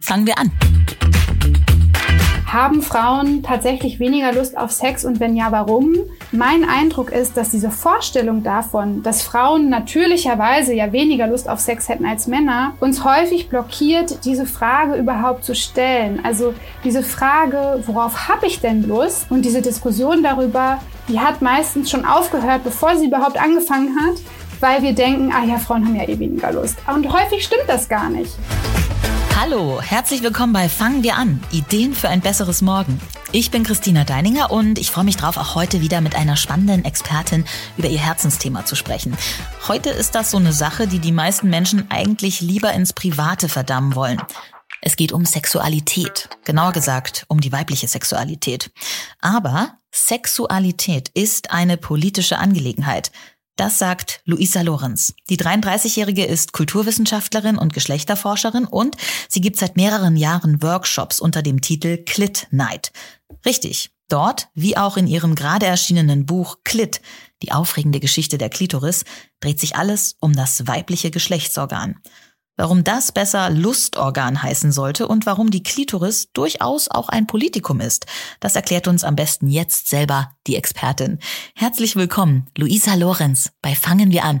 Fangen wir an. Haben Frauen tatsächlich weniger Lust auf Sex und wenn ja, warum? Mein Eindruck ist, dass diese Vorstellung davon, dass Frauen natürlicherweise ja weniger Lust auf Sex hätten als Männer, uns häufig blockiert, diese Frage überhaupt zu stellen. Also diese Frage, worauf habe ich denn Lust? Und diese Diskussion darüber, die hat meistens schon aufgehört, bevor sie überhaupt angefangen hat, weil wir denken, ah ja, Frauen haben ja eh weniger Lust. Und häufig stimmt das gar nicht. Hallo, herzlich willkommen bei Fangen wir an. Ideen für ein besseres Morgen. Ich bin Christina Deininger und ich freue mich drauf, auch heute wieder mit einer spannenden Expertin über ihr Herzensthema zu sprechen. Heute ist das so eine Sache, die die meisten Menschen eigentlich lieber ins Private verdammen wollen. Es geht um Sexualität, genauer gesagt um die weibliche Sexualität. Aber Sexualität ist eine politische Angelegenheit. Das sagt Luisa Lorenz. Die 33-Jährige ist Kulturwissenschaftlerin und Geschlechterforscherin und sie gibt seit mehreren Jahren Workshops unter dem Titel Clit Night. Richtig. Dort, wie auch in ihrem gerade erschienenen Buch Clit, die aufregende Geschichte der Klitoris, dreht sich alles um das weibliche Geschlechtsorgan. Warum das besser Lustorgan heißen sollte und warum die Klitoris durchaus auch ein Politikum ist, das erklärt uns am besten jetzt selber die Expertin. Herzlich willkommen, Luisa Lorenz, bei Fangen wir an.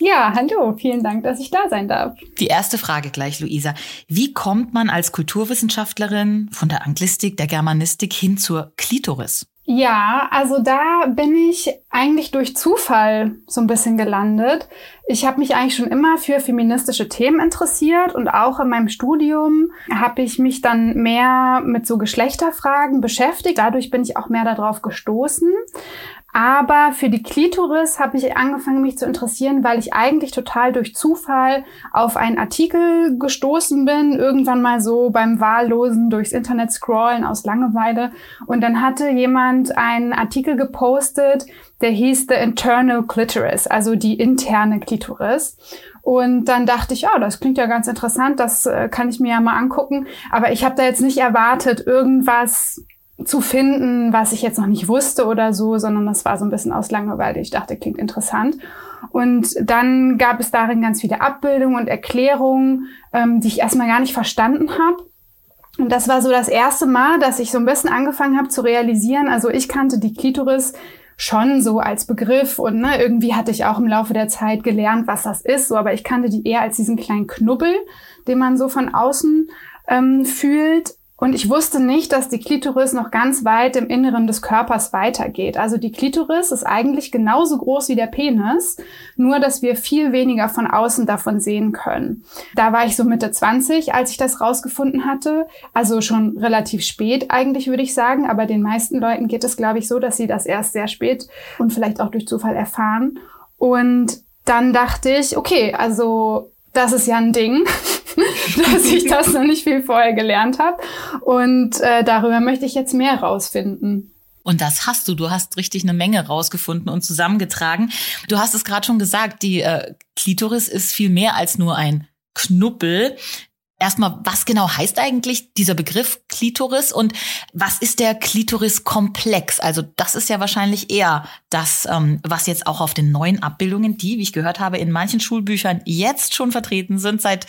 Ja, hallo, vielen Dank, dass ich da sein darf. Die erste Frage gleich, Luisa. Wie kommt man als Kulturwissenschaftlerin von der Anglistik, der Germanistik hin zur Klitoris? Ja, also da bin ich eigentlich durch Zufall so ein bisschen gelandet. Ich habe mich eigentlich schon immer für feministische Themen interessiert und auch in meinem Studium habe ich mich dann mehr mit so Geschlechterfragen beschäftigt. Dadurch bin ich auch mehr darauf gestoßen. Aber für die Klitoris habe ich angefangen, mich zu interessieren, weil ich eigentlich total durch Zufall auf einen Artikel gestoßen bin, irgendwann mal so beim Wahllosen durchs Internet scrollen aus Langeweile. Und dann hatte jemand einen Artikel gepostet, der hieß The Internal Clitoris, also die interne Klitoris. Und dann dachte ich, ja, oh, das klingt ja ganz interessant, das äh, kann ich mir ja mal angucken. Aber ich habe da jetzt nicht erwartet, irgendwas zu finden, was ich jetzt noch nicht wusste oder so, sondern das war so ein bisschen aus Langeweile. Ich dachte, klingt interessant. Und dann gab es darin ganz viele Abbildungen und Erklärungen, ähm, die ich erstmal gar nicht verstanden habe. Und das war so das erste Mal, dass ich so ein bisschen angefangen habe zu realisieren. Also ich kannte die Klitoris schon so als Begriff und ne, irgendwie hatte ich auch im Laufe der Zeit gelernt, was das ist, so, aber ich kannte die eher als diesen kleinen Knubbel, den man so von außen ähm, fühlt. Und ich wusste nicht, dass die Klitoris noch ganz weit im Inneren des Körpers weitergeht. Also die Klitoris ist eigentlich genauso groß wie der Penis, nur dass wir viel weniger von außen davon sehen können. Da war ich so Mitte 20, als ich das rausgefunden hatte. Also schon relativ spät eigentlich, würde ich sagen. Aber den meisten Leuten geht es, glaube ich, so, dass sie das erst sehr spät und vielleicht auch durch Zufall erfahren. Und dann dachte ich, okay, also das ist ja ein Ding. dass ich das noch nicht viel vorher gelernt habe. Und äh, darüber möchte ich jetzt mehr rausfinden. Und das hast du. Du hast richtig eine Menge rausgefunden und zusammengetragen. Du hast es gerade schon gesagt, die äh, Klitoris ist viel mehr als nur ein Knuppel. Erstmal, was genau heißt eigentlich dieser Begriff Klitoris und was ist der Klitoriskomplex? Also das ist ja wahrscheinlich eher das, ähm, was jetzt auch auf den neuen Abbildungen, die, wie ich gehört habe, in manchen Schulbüchern jetzt schon vertreten sind, seit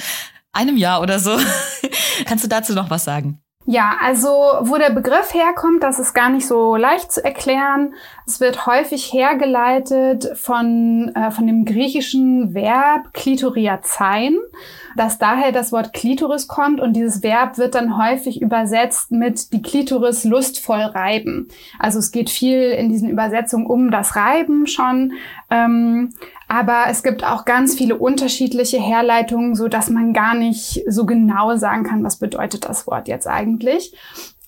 einem Jahr oder so. Kannst du dazu noch was sagen? Ja, also wo der Begriff herkommt, das ist gar nicht so leicht zu erklären. Es wird häufig hergeleitet von, äh, von dem griechischen Verb klitoriazein, dass daher das Wort Klitoris kommt und dieses Verb wird dann häufig übersetzt mit die Klitoris lustvoll reiben. Also es geht viel in diesen Übersetzungen um das Reiben schon. Ähm, aber es gibt auch ganz viele unterschiedliche Herleitungen, so dass man gar nicht so genau sagen kann, was bedeutet das Wort jetzt eigentlich.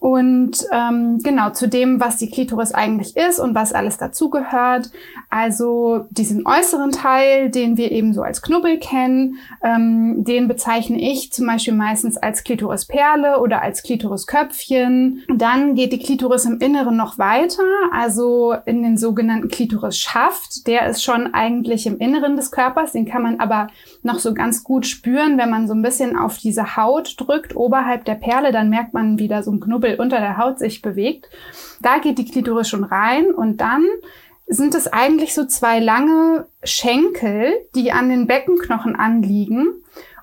Und ähm, genau zu dem, was die Klitoris eigentlich ist und was alles dazugehört. Also diesen äußeren Teil, den wir eben so als Knubbel kennen, ähm, den bezeichne ich zum Beispiel meistens als Klitorisperle oder als Klitorisköpfchen. Dann geht die Klitoris im Inneren noch weiter, also in den sogenannten Klitorisschaft. Der ist schon eigentlich im Inneren des Körpers, den kann man aber noch so ganz gut spüren, wenn man so ein bisschen auf diese Haut drückt, oberhalb der Perle, dann merkt man, wie da so ein Knubbel unter der Haut sich bewegt. Da geht die Klitoris schon rein und dann sind es eigentlich so zwei lange Schenkel, die an den Beckenknochen anliegen.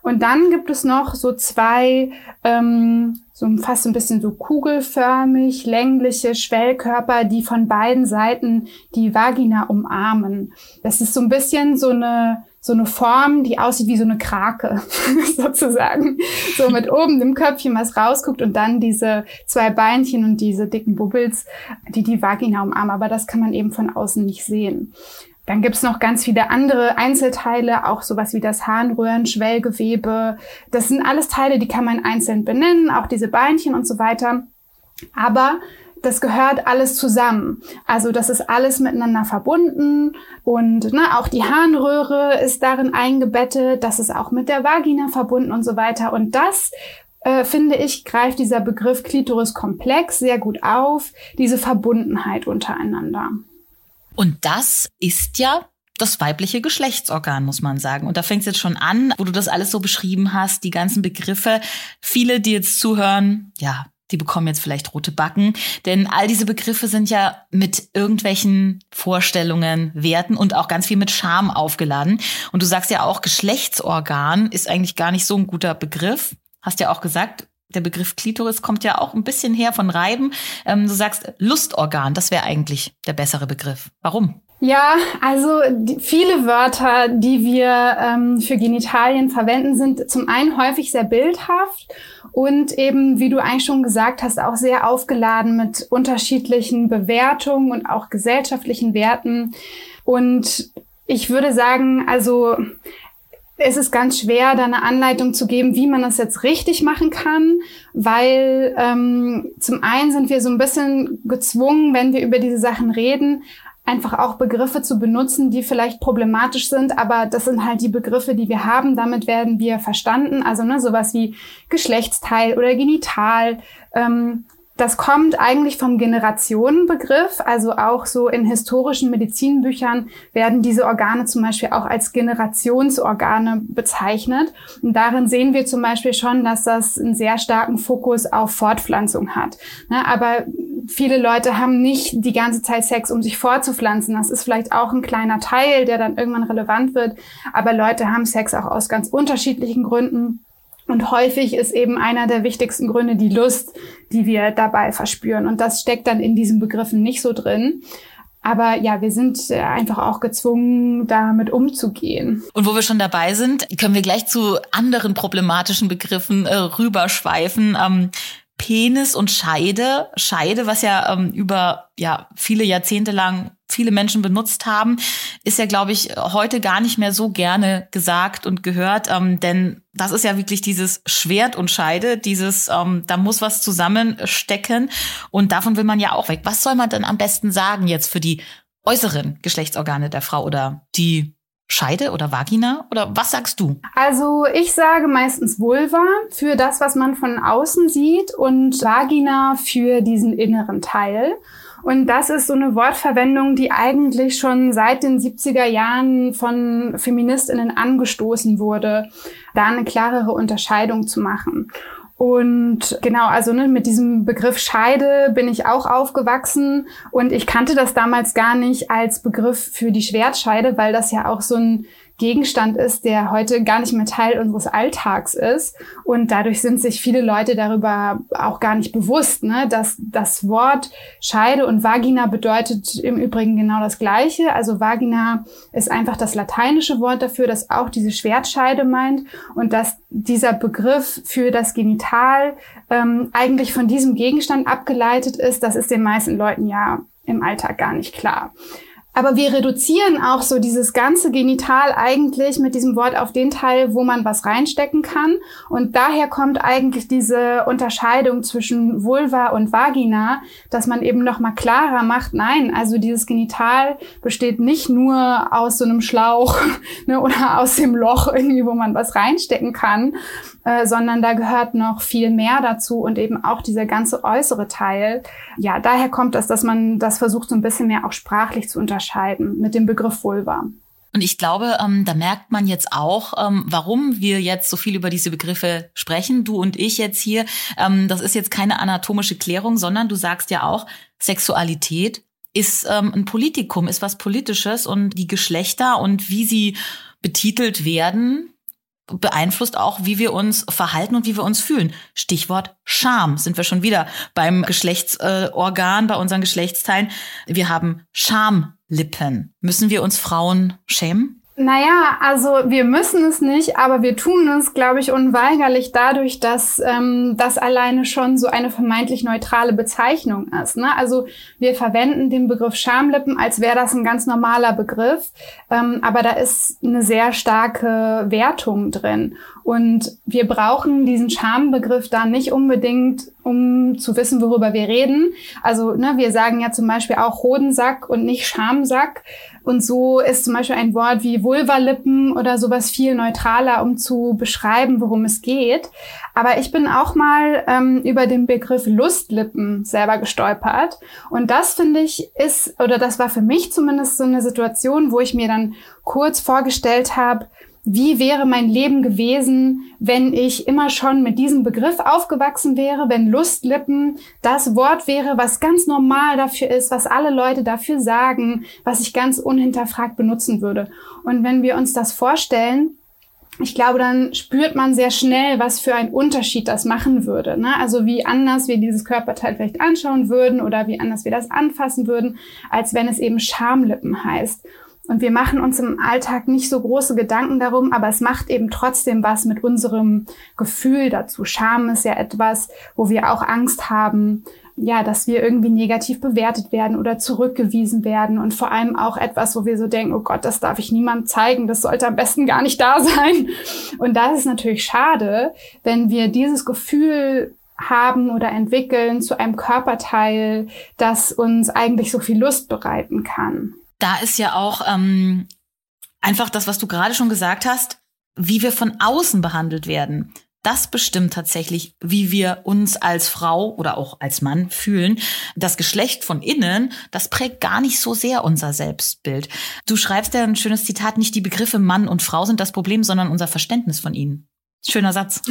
Und dann gibt es noch so zwei, ähm, so fast ein bisschen so kugelförmig, längliche Schwellkörper, die von beiden Seiten die Vagina umarmen. Das ist so ein bisschen so eine so eine Form, die aussieht wie so eine Krake, sozusagen. So mit oben dem Köpfchen was rausguckt und dann diese zwei Beinchen und diese dicken Bubbles, die die Vagina umarmen. Aber das kann man eben von außen nicht sehen. Dann gibt's noch ganz viele andere Einzelteile, auch sowas wie das Harnröhren, Schwellgewebe. Das sind alles Teile, die kann man einzeln benennen, auch diese Beinchen und so weiter. Aber das gehört alles zusammen. Also das ist alles miteinander verbunden und ne, auch die Harnröhre ist darin eingebettet, das ist auch mit der Vagina verbunden und so weiter. Und das äh, finde ich, greift dieser Begriff Klitoriskomplex sehr gut auf, diese Verbundenheit untereinander. Und das ist ja das weibliche Geschlechtsorgan, muss man sagen. Und da fängt es jetzt schon an, wo du das alles so beschrieben hast, die ganzen Begriffe. Viele, die jetzt zuhören, ja, die bekommen jetzt vielleicht rote Backen. Denn all diese Begriffe sind ja mit irgendwelchen Vorstellungen, Werten und auch ganz viel mit Scham aufgeladen. Und du sagst ja auch, Geschlechtsorgan ist eigentlich gar nicht so ein guter Begriff. Hast ja auch gesagt, der Begriff Klitoris kommt ja auch ein bisschen her von Reiben. Ähm, du sagst Lustorgan, das wäre eigentlich der bessere Begriff. Warum? Ja, also die, viele Wörter, die wir ähm, für Genitalien verwenden, sind zum einen häufig sehr bildhaft und eben, wie du eigentlich schon gesagt hast, auch sehr aufgeladen mit unterschiedlichen Bewertungen und auch gesellschaftlichen Werten. Und ich würde sagen, also es ist ganz schwer, da eine Anleitung zu geben, wie man das jetzt richtig machen kann, weil ähm, zum einen sind wir so ein bisschen gezwungen, wenn wir über diese Sachen reden, einfach auch Begriffe zu benutzen, die vielleicht problematisch sind, aber das sind halt die Begriffe, die wir haben. Damit werden wir verstanden. Also ne, sowas wie Geschlechtsteil oder Genital. Ähm, das kommt eigentlich vom Generationenbegriff, also auch so in historischen Medizinbüchern werden diese Organe zum Beispiel auch als Generationsorgane bezeichnet. Und darin sehen wir zum Beispiel schon, dass das einen sehr starken Fokus auf Fortpflanzung hat. Ne, aber viele Leute haben nicht die ganze Zeit Sex, um sich fortzupflanzen. Das ist vielleicht auch ein kleiner Teil, der dann irgendwann relevant wird. Aber Leute haben Sex auch aus ganz unterschiedlichen Gründen. Und häufig ist eben einer der wichtigsten Gründe die Lust, die wir dabei verspüren. Und das steckt dann in diesen Begriffen nicht so drin. Aber ja, wir sind äh, einfach auch gezwungen, damit umzugehen. Und wo wir schon dabei sind, können wir gleich zu anderen problematischen Begriffen äh, rüberschweifen. Ähm, Penis und Scheide. Scheide, was ja ähm, über ja viele Jahrzehnte lang viele Menschen benutzt haben, ist ja, glaube ich, heute gar nicht mehr so gerne gesagt und gehört. Ähm, denn das ist ja wirklich dieses Schwert und Scheide, dieses, ähm, da muss was zusammenstecken. Und davon will man ja auch weg. Was soll man denn am besten sagen jetzt für die äußeren Geschlechtsorgane der Frau oder die Scheide oder Vagina? Oder was sagst du? Also ich sage meistens Vulva für das, was man von außen sieht und Vagina für diesen inneren Teil. Und das ist so eine Wortverwendung, die eigentlich schon seit den 70er Jahren von Feministinnen angestoßen wurde, da eine klarere Unterscheidung zu machen. Und genau, also ne, mit diesem Begriff Scheide bin ich auch aufgewachsen. Und ich kannte das damals gar nicht als Begriff für die Schwertscheide, weil das ja auch so ein Gegenstand ist, der heute gar nicht mehr Teil unseres Alltags ist. Und dadurch sind sich viele Leute darüber auch gar nicht bewusst, ne? dass das Wort Scheide und Vagina bedeutet im Übrigen genau das Gleiche. Also Vagina ist einfach das lateinische Wort dafür, das auch diese Schwertscheide meint und dass dieser Begriff für das Genital ähm, eigentlich von diesem Gegenstand abgeleitet ist, das ist den meisten Leuten ja im Alltag gar nicht klar. Aber wir reduzieren auch so dieses ganze Genital eigentlich mit diesem Wort auf den Teil, wo man was reinstecken kann. Und daher kommt eigentlich diese Unterscheidung zwischen Vulva und Vagina, dass man eben noch mal klarer macht, nein, also dieses Genital besteht nicht nur aus so einem Schlauch ne, oder aus dem Loch irgendwie, wo man was reinstecken kann, äh, sondern da gehört noch viel mehr dazu und eben auch dieser ganze äußere Teil. Ja, daher kommt das, dass man das versucht, so ein bisschen mehr auch sprachlich zu unterscheiden unterscheiden mit dem Begriff Vulva. Und ich glaube, ähm, da merkt man jetzt auch, ähm, warum wir jetzt so viel über diese Begriffe sprechen, du und ich jetzt hier. Ähm, das ist jetzt keine anatomische Klärung, sondern du sagst ja auch, Sexualität ist ähm, ein Politikum, ist was Politisches und die Geschlechter und wie sie betitelt werden, beeinflusst auch, wie wir uns verhalten und wie wir uns fühlen. Stichwort Scham sind wir schon wieder beim Geschlechtsorgan, bei unseren Geschlechtsteilen. Wir haben Schamlippen. Müssen wir uns Frauen schämen? Naja, also wir müssen es nicht, aber wir tun es, glaube ich, unweigerlich dadurch, dass ähm, das alleine schon so eine vermeintlich neutrale Bezeichnung ist. Ne? Also wir verwenden den Begriff Schamlippen, als wäre das ein ganz normaler Begriff, ähm, aber da ist eine sehr starke Wertung drin. Und wir brauchen diesen Schambegriff da nicht unbedingt, um zu wissen, worüber wir reden. Also ne, wir sagen ja zum Beispiel auch Hodensack und nicht Schamsack. Und so ist zum Beispiel ein Wort wie Vulvalippen oder sowas viel neutraler, um zu beschreiben, worum es geht. Aber ich bin auch mal ähm, über den Begriff Lustlippen selber gestolpert. Und das finde ich ist, oder das war für mich zumindest so eine Situation, wo ich mir dann kurz vorgestellt habe, wie wäre mein Leben gewesen, wenn ich immer schon mit diesem Begriff aufgewachsen wäre, wenn Lustlippen das Wort wäre, was ganz normal dafür ist, was alle Leute dafür sagen, was ich ganz unhinterfragt benutzen würde. Und wenn wir uns das vorstellen, ich glaube, dann spürt man sehr schnell, was für ein Unterschied das machen würde. Ne? Also wie anders wir dieses Körperteil vielleicht anschauen würden oder wie anders wir das anfassen würden, als wenn es eben Schamlippen heißt. Und wir machen uns im Alltag nicht so große Gedanken darum, aber es macht eben trotzdem was mit unserem Gefühl dazu. Scham ist ja etwas, wo wir auch Angst haben, ja, dass wir irgendwie negativ bewertet werden oder zurückgewiesen werden und vor allem auch etwas, wo wir so denken, oh Gott, das darf ich niemandem zeigen, das sollte am besten gar nicht da sein. Und das ist natürlich schade, wenn wir dieses Gefühl haben oder entwickeln zu einem Körperteil, das uns eigentlich so viel Lust bereiten kann da ist ja auch ähm, einfach das, was du gerade schon gesagt hast, wie wir von außen behandelt werden. Das bestimmt tatsächlich, wie wir uns als Frau oder auch als Mann fühlen. Das Geschlecht von innen, das prägt gar nicht so sehr unser Selbstbild. Du schreibst ja ein schönes Zitat, nicht die Begriffe Mann und Frau sind das Problem, sondern unser Verständnis von ihnen. Schöner Satz.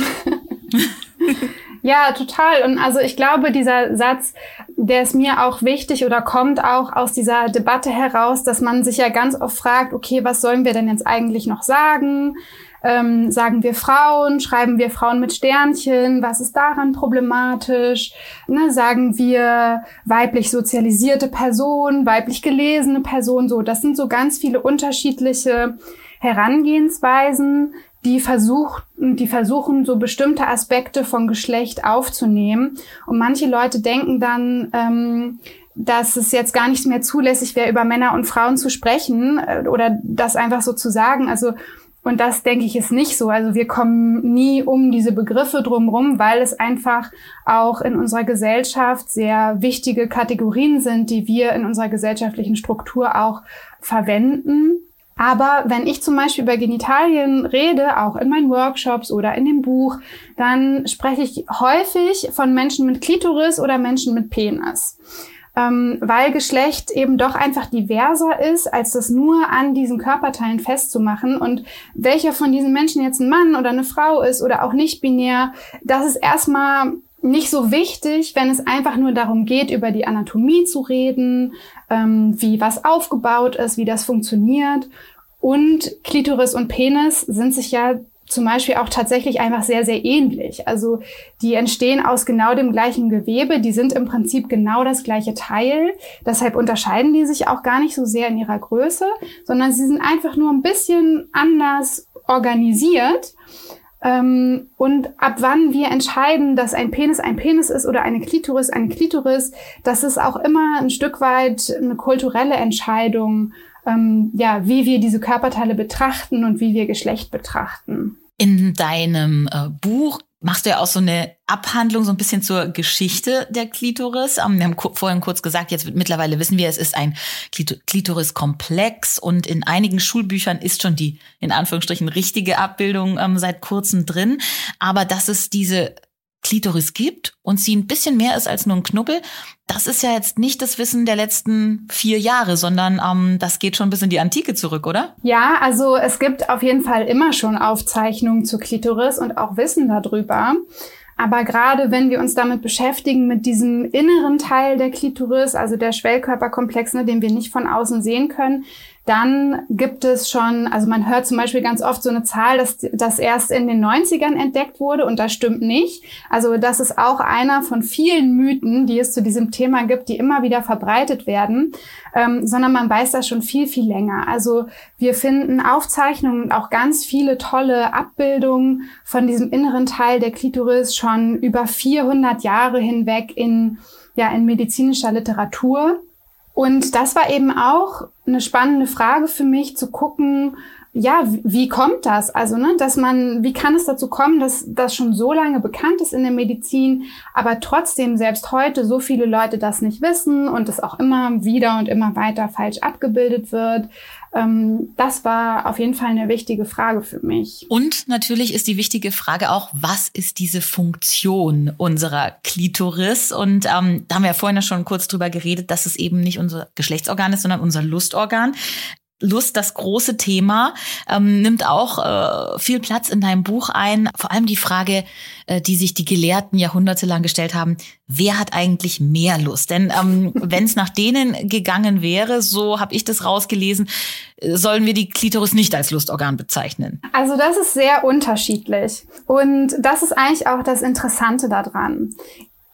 Ja, total. Und also ich glaube, dieser Satz, der ist mir auch wichtig oder kommt auch aus dieser Debatte heraus, dass man sich ja ganz oft fragt, okay, was sollen wir denn jetzt eigentlich noch sagen? Ähm, sagen wir Frauen, schreiben wir Frauen mit Sternchen, was ist daran problematisch? Ne, sagen wir weiblich sozialisierte Person, weiblich gelesene Person, so. Das sind so ganz viele unterschiedliche Herangehensweisen, die versuchen, die versuchen, so bestimmte Aspekte von Geschlecht aufzunehmen. Und manche Leute denken dann, ähm, dass es jetzt gar nicht mehr zulässig wäre, über Männer und Frauen zu sprechen äh, oder das einfach so zu sagen. Also und das denke ich ist nicht so. Also wir kommen nie um diese Begriffe drumherum, weil es einfach auch in unserer Gesellschaft sehr wichtige Kategorien sind, die wir in unserer gesellschaftlichen Struktur auch verwenden. Aber wenn ich zum Beispiel über Genitalien rede, auch in meinen Workshops oder in dem Buch, dann spreche ich häufig von Menschen mit Klitoris oder Menschen mit Penis. Ähm, weil Geschlecht eben doch einfach diverser ist, als das nur an diesen Körperteilen festzumachen. Und welcher von diesen Menschen jetzt ein Mann oder eine Frau ist oder auch nicht binär, das ist erstmal nicht so wichtig, wenn es einfach nur darum geht, über die Anatomie zu reden, ähm, wie was aufgebaut ist, wie das funktioniert. Und Klitoris und Penis sind sich ja zum Beispiel auch tatsächlich einfach sehr, sehr ähnlich. Also die entstehen aus genau dem gleichen Gewebe, die sind im Prinzip genau das gleiche Teil. Deshalb unterscheiden die sich auch gar nicht so sehr in ihrer Größe, sondern sie sind einfach nur ein bisschen anders organisiert. Ähm, und ab wann wir entscheiden, dass ein Penis ein Penis ist oder eine Klitoris eine Klitoris, das ist auch immer ein Stück weit eine kulturelle Entscheidung, ähm, ja, wie wir diese Körperteile betrachten und wie wir Geschlecht betrachten. In deinem äh, Buch machst du ja auch so eine Abhandlung so ein bisschen zur Geschichte der Klitoris. Ähm, wir haben vorhin kurz gesagt, jetzt mittlerweile wissen wir, es ist ein Klitoriskomplex und in einigen Schulbüchern ist schon die in Anführungsstrichen richtige Abbildung ähm, seit kurzem drin. Aber dass es diese Klitoris gibt und sie ein bisschen mehr ist als nur ein Knubbel, das ist ja jetzt nicht das Wissen der letzten vier Jahre, sondern ähm, das geht schon bis in die Antike zurück, oder? Ja, also es gibt auf jeden Fall immer schon Aufzeichnungen zur Klitoris und auch Wissen darüber. Aber gerade wenn wir uns damit beschäftigen, mit diesem inneren Teil der Klitoris, also der Schwellkörperkomplex, ne, den wir nicht von außen sehen können, dann gibt es schon, also man hört zum Beispiel ganz oft so eine Zahl, dass das erst in den 90ern entdeckt wurde und das stimmt nicht. Also das ist auch einer von vielen Mythen, die es zu diesem Thema gibt, die immer wieder verbreitet werden, ähm, sondern man weiß das schon viel, viel länger. Also wir finden Aufzeichnungen und auch ganz viele tolle Abbildungen von diesem inneren Teil der Klitoris schon über 400 Jahre hinweg in, ja, in medizinischer Literatur. Und das war eben auch eine spannende Frage für mich zu gucken, ja, wie kommt das? Also, ne, dass man, wie kann es dazu kommen, dass das schon so lange bekannt ist in der Medizin, aber trotzdem selbst heute so viele Leute das nicht wissen und es auch immer wieder und immer weiter falsch abgebildet wird? Ähm, das war auf jeden Fall eine wichtige Frage für mich. Und natürlich ist die wichtige Frage auch, was ist diese Funktion unserer Klitoris? Und ähm, da haben wir ja vorhin schon kurz drüber geredet, dass es eben nicht unser Geschlechtsorgan ist, sondern unser Lustorgan. Lust, das große Thema, ähm, nimmt auch äh, viel Platz in deinem Buch ein. Vor allem die Frage, äh, die sich die Gelehrten jahrhundertelang gestellt haben, wer hat eigentlich mehr Lust? Denn ähm, wenn es nach denen gegangen wäre, so habe ich das rausgelesen, äh, sollen wir die Klitoris nicht als Lustorgan bezeichnen. Also das ist sehr unterschiedlich. Und das ist eigentlich auch das Interessante daran.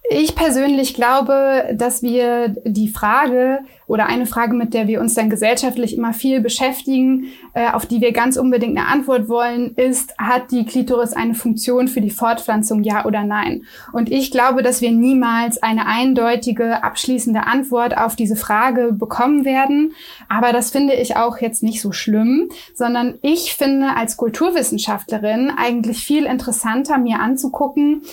Ich persönlich glaube, dass wir die Frage oder eine Frage, mit der wir uns dann gesellschaftlich immer viel beschäftigen, äh, auf die wir ganz unbedingt eine Antwort wollen, ist, hat die Klitoris eine Funktion für die Fortpflanzung, ja oder nein? Und ich glaube, dass wir niemals eine eindeutige, abschließende Antwort auf diese Frage bekommen werden. Aber das finde ich auch jetzt nicht so schlimm, sondern ich finde als Kulturwissenschaftlerin eigentlich viel interessanter, mir anzugucken,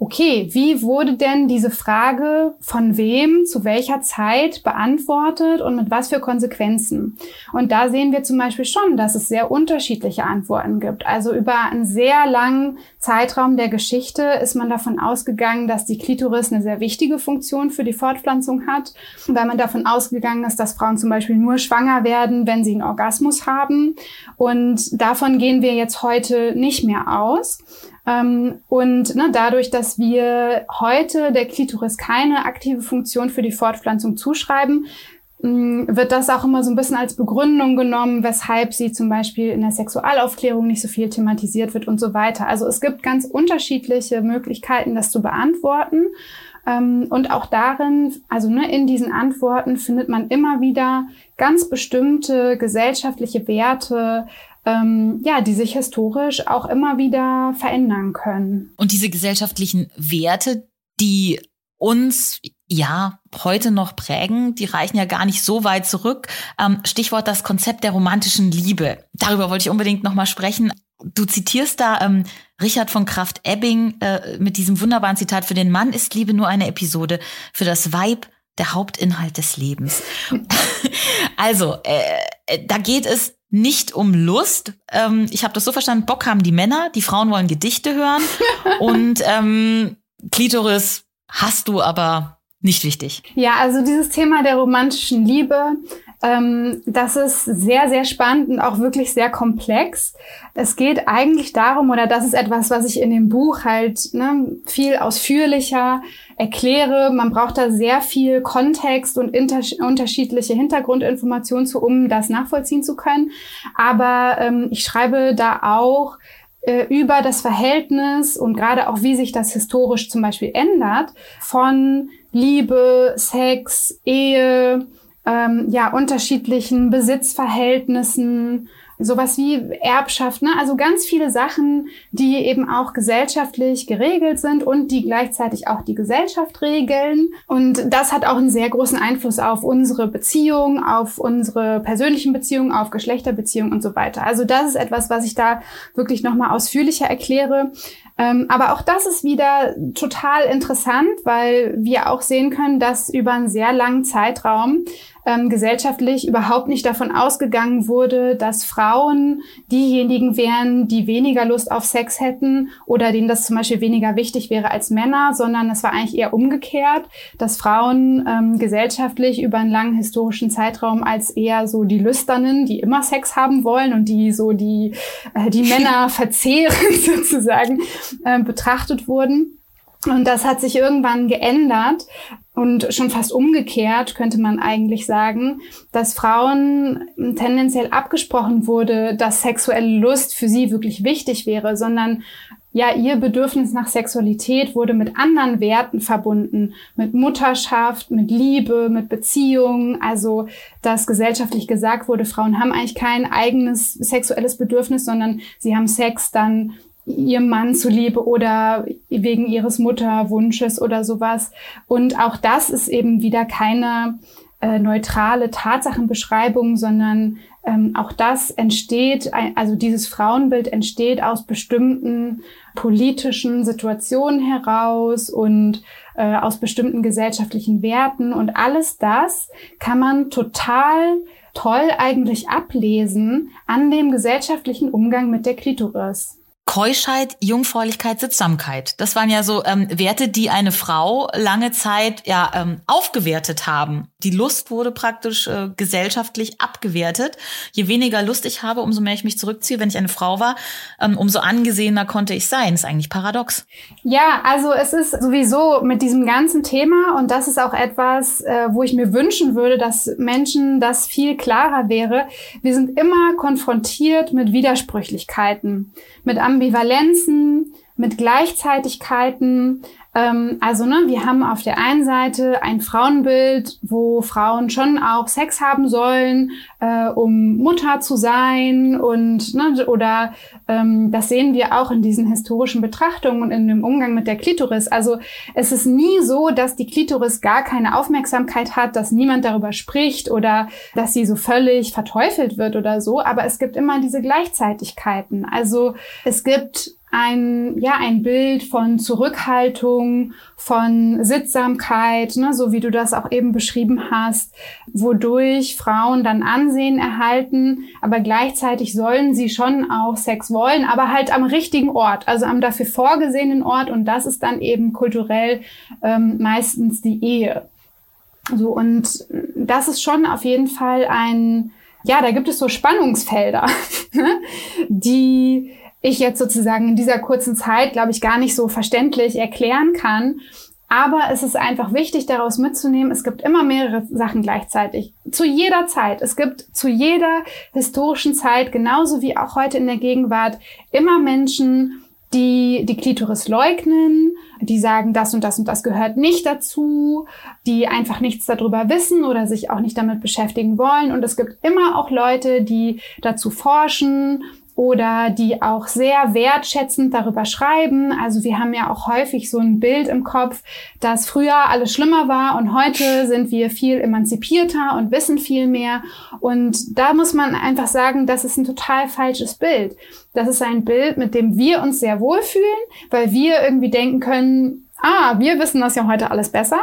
okay, wie wurde denn diese Frage von wem zu welcher Zeit beantwortet und mit was für Konsequenzen? Und da sehen wir zum Beispiel schon, dass es sehr unterschiedliche Antworten gibt. Also über einen sehr langen Zeitraum der Geschichte ist man davon ausgegangen, dass die Klitoris eine sehr wichtige Funktion für die Fortpflanzung hat, weil man davon ausgegangen ist, dass Frauen zum Beispiel nur schwanger werden, wenn sie einen Orgasmus haben. Und davon gehen wir jetzt heute nicht mehr aus. Ähm, und ne, dadurch, dass wir heute der Klitoris keine aktive Funktion für die Fortpflanzung zuschreiben, mm, wird das auch immer so ein bisschen als Begründung genommen, weshalb sie zum Beispiel in der Sexualaufklärung nicht so viel thematisiert wird und so weiter. Also es gibt ganz unterschiedliche Möglichkeiten, das zu beantworten. Ähm, und auch darin, also ne, in diesen Antworten findet man immer wieder ganz bestimmte gesellschaftliche Werte, ähm, ja, die sich historisch auch immer wieder verändern können. Und diese gesellschaftlichen Werte, die uns ja heute noch prägen, die reichen ja gar nicht so weit zurück. Ähm, Stichwort das Konzept der romantischen Liebe. Darüber wollte ich unbedingt noch mal sprechen. Du zitierst da ähm, Richard von Kraft-Ebbing äh, mit diesem wunderbaren Zitat: Für den Mann ist Liebe nur eine Episode, für das Weib der Hauptinhalt des Lebens. also, äh, äh, da geht es nicht um Lust. Ähm, ich habe das so verstanden, Bock haben die Männer, die Frauen wollen Gedichte hören und ähm, Klitoris hast du aber nicht wichtig. Ja, also dieses Thema der romantischen Liebe, ähm, das ist sehr, sehr spannend und auch wirklich sehr komplex. Es geht eigentlich darum, oder das ist etwas, was ich in dem Buch halt ne, viel ausführlicher erkläre. Man braucht da sehr viel Kontext und unterschiedliche Hintergrundinformationen zu, um das nachvollziehen zu können. Aber ähm, ich schreibe da auch äh, über das Verhältnis und gerade auch wie sich das historisch zum Beispiel ändert von Liebe, Sex, Ehe, ähm, ja, unterschiedlichen Besitzverhältnissen, sowas wie Erbschaft, ne? also ganz viele Sachen, die eben auch gesellschaftlich geregelt sind und die gleichzeitig auch die Gesellschaft regeln. Und das hat auch einen sehr großen Einfluss auf unsere Beziehung, auf unsere persönlichen Beziehungen, auf Geschlechterbeziehungen und so weiter. Also das ist etwas, was ich da wirklich nochmal ausführlicher erkläre. Ähm, aber auch das ist wieder total interessant, weil wir auch sehen können, dass über einen sehr langen Zeitraum ähm, gesellschaftlich überhaupt nicht davon ausgegangen wurde, dass Frauen diejenigen wären, die weniger Lust auf Sex hätten oder denen das zum Beispiel weniger wichtig wäre als Männer, sondern es war eigentlich eher umgekehrt, dass Frauen ähm, gesellschaftlich über einen langen historischen Zeitraum als eher so die Lüsternen, die immer Sex haben wollen und die so die, äh, die Männer verzehren sozusagen, äh, betrachtet wurden. Und das hat sich irgendwann geändert und schon fast umgekehrt könnte man eigentlich sagen, dass Frauen tendenziell abgesprochen wurde, dass sexuelle Lust für sie wirklich wichtig wäre, sondern ja, ihr Bedürfnis nach Sexualität wurde mit anderen Werten verbunden, mit Mutterschaft, mit Liebe, mit Beziehungen. Also, dass gesellschaftlich gesagt wurde, Frauen haben eigentlich kein eigenes sexuelles Bedürfnis, sondern sie haben Sex dann ihrem Mann zuliebe oder wegen ihres Mutterwunsches oder sowas. Und auch das ist eben wieder keine äh, neutrale Tatsachenbeschreibung, sondern ähm, auch das entsteht, also dieses Frauenbild entsteht aus bestimmten politischen Situationen heraus und äh, aus bestimmten gesellschaftlichen Werten. Und alles das kann man total toll eigentlich ablesen an dem gesellschaftlichen Umgang mit der Klitoris. Keuschheit, Jungfräulichkeit, Sittsamkeit. Das waren ja so ähm, Werte, die eine Frau lange Zeit ja ähm, aufgewertet haben. Die Lust wurde praktisch äh, gesellschaftlich abgewertet. Je weniger Lust ich habe, umso mehr ich mich zurückziehe. Wenn ich eine Frau war, ähm, umso angesehener konnte ich sein. ist eigentlich paradox. Ja, also es ist sowieso mit diesem ganzen Thema und das ist auch etwas, äh, wo ich mir wünschen würde, dass Menschen das viel klarer wäre. Wir sind immer konfrontiert mit Widersprüchlichkeiten, mit Ambivalenzen, mit Gleichzeitigkeiten. Ähm, also, ne, wir haben auf der einen Seite ein Frauenbild, wo Frauen schon auch Sex haben sollen, äh, um Mutter zu sein und ne, oder ähm, das sehen wir auch in diesen historischen Betrachtungen und in dem Umgang mit der Klitoris. Also es ist nie so, dass die Klitoris gar keine Aufmerksamkeit hat, dass niemand darüber spricht oder dass sie so völlig verteufelt wird oder so. Aber es gibt immer diese Gleichzeitigkeiten. Also es gibt ein, ja, ein Bild von Zurückhaltung, von Sittsamkeit, ne, so wie du das auch eben beschrieben hast, wodurch Frauen dann Ansehen erhalten, aber gleichzeitig sollen sie schon auch Sex wollen, aber halt am richtigen Ort, also am dafür vorgesehenen Ort und das ist dann eben kulturell ähm, meistens die Ehe. So, und das ist schon auf jeden Fall ein, ja, da gibt es so Spannungsfelder, ne, die ich jetzt sozusagen in dieser kurzen Zeit, glaube ich, gar nicht so verständlich erklären kann. Aber es ist einfach wichtig, daraus mitzunehmen, es gibt immer mehrere Sachen gleichzeitig. Zu jeder Zeit. Es gibt zu jeder historischen Zeit, genauso wie auch heute in der Gegenwart, immer Menschen, die die Klitoris leugnen, die sagen, das und das und das gehört nicht dazu, die einfach nichts darüber wissen oder sich auch nicht damit beschäftigen wollen. Und es gibt immer auch Leute, die dazu forschen oder die auch sehr wertschätzend darüber schreiben. Also wir haben ja auch häufig so ein Bild im Kopf, dass früher alles schlimmer war und heute sind wir viel emanzipierter und wissen viel mehr. Und da muss man einfach sagen, das ist ein total falsches Bild. Das ist ein Bild, mit dem wir uns sehr wohlfühlen, weil wir irgendwie denken können, ah, wir wissen das ja heute alles besser.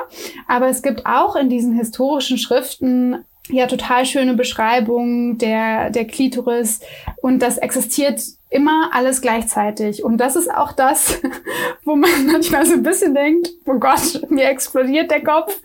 Aber es gibt auch in diesen historischen Schriften ja total schöne Beschreibung der, der Klitoris und das existiert immer alles gleichzeitig. Und das ist auch das, wo man manchmal so ein bisschen denkt, oh Gott, mir explodiert der Kopf.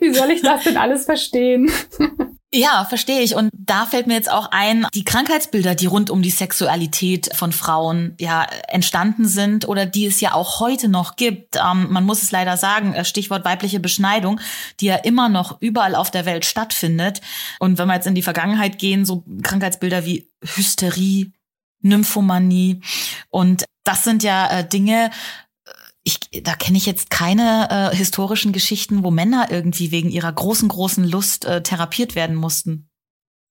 Wie soll ich das denn alles verstehen? Ja, verstehe ich. Und da fällt mir jetzt auch ein, die Krankheitsbilder, die rund um die Sexualität von Frauen ja entstanden sind oder die es ja auch heute noch gibt. Ähm, man muss es leider sagen, äh, Stichwort weibliche Beschneidung, die ja immer noch überall auf der Welt stattfindet. Und wenn wir jetzt in die Vergangenheit gehen, so Krankheitsbilder wie Hysterie, Nymphomanie und das sind ja äh, Dinge, ich, da kenne ich jetzt keine äh, historischen Geschichten, wo Männer irgendwie wegen ihrer großen, großen Lust äh, therapiert werden mussten.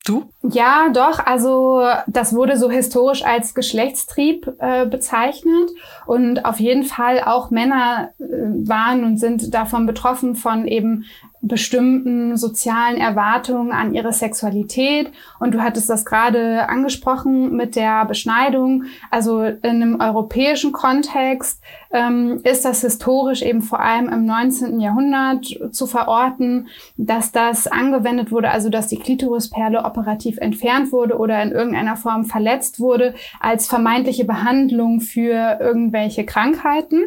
Du? Ja, doch. Also das wurde so historisch als Geschlechtstrieb äh, bezeichnet und auf jeden Fall auch Männer äh, waren und sind davon betroffen von eben bestimmten sozialen Erwartungen an ihre Sexualität. Und du hattest das gerade angesprochen mit der Beschneidung. Also in einem europäischen Kontext ähm, ist das historisch eben vor allem im 19. Jahrhundert zu verorten, dass das angewendet wurde, also dass die Klitorisperle operativ entfernt wurde oder in irgendeiner Form verletzt wurde als vermeintliche Behandlung für irgendwelche Krankheiten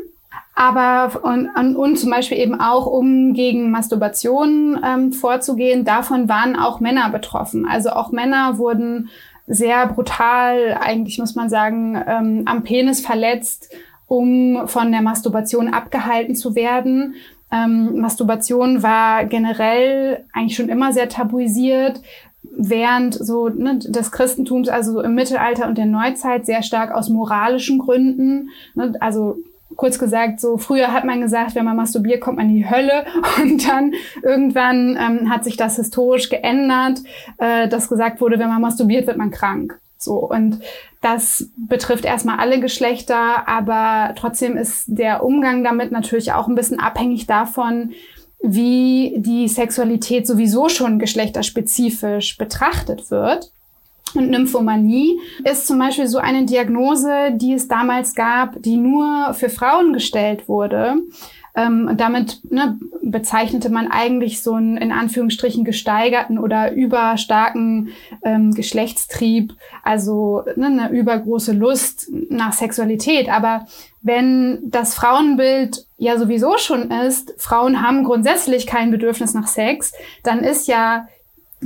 aber und, und, und zum Beispiel eben auch, um gegen Masturbation ähm, vorzugehen, davon waren auch Männer betroffen. Also auch Männer wurden sehr brutal, eigentlich muss man sagen, ähm, am Penis verletzt, um von der Masturbation abgehalten zu werden. Ähm, Masturbation war generell eigentlich schon immer sehr tabuisiert während so ne, des Christentums, also so im Mittelalter und der Neuzeit, sehr stark aus moralischen Gründen. Ne, also kurz gesagt, so früher hat man gesagt, wenn man masturbiert, kommt man in die Hölle. Und dann irgendwann ähm, hat sich das historisch geändert, äh, dass gesagt wurde, wenn man masturbiert, wird man krank. So. Und das betrifft erstmal alle Geschlechter, aber trotzdem ist der Umgang damit natürlich auch ein bisschen abhängig davon, wie die Sexualität sowieso schon geschlechterspezifisch betrachtet wird. Und Nymphomanie ist zum Beispiel so eine Diagnose, die es damals gab, die nur für Frauen gestellt wurde. Ähm, damit ne, bezeichnete man eigentlich so einen in Anführungsstrichen gesteigerten oder überstarken ähm, Geschlechtstrieb, also ne, eine übergroße Lust nach Sexualität. Aber wenn das Frauenbild ja sowieso schon ist, Frauen haben grundsätzlich kein Bedürfnis nach Sex, dann ist ja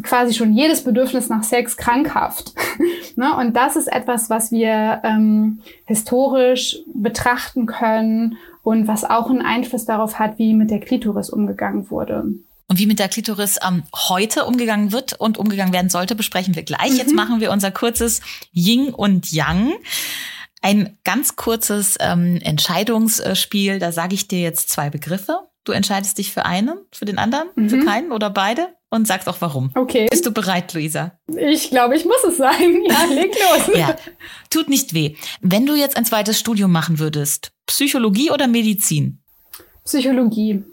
quasi schon jedes Bedürfnis nach Sex krankhaft. ne? Und das ist etwas, was wir ähm, historisch betrachten können und was auch einen Einfluss darauf hat, wie mit der Klitoris umgegangen wurde. Und wie mit der Klitoris ähm, heute umgegangen wird und umgegangen werden sollte, besprechen wir gleich. Mhm. Jetzt machen wir unser kurzes Ying und Yang. Ein ganz kurzes ähm, Entscheidungsspiel. Da sage ich dir jetzt zwei Begriffe. Du entscheidest dich für einen, für den anderen, mhm. für keinen oder beide und sagst auch warum. Okay. Bist du bereit, Luisa? Ich glaube, ich muss es sein. Ja, leg los. ja, tut nicht weh. Wenn du jetzt ein zweites Studium machen würdest, Psychologie oder Medizin? Psychologie.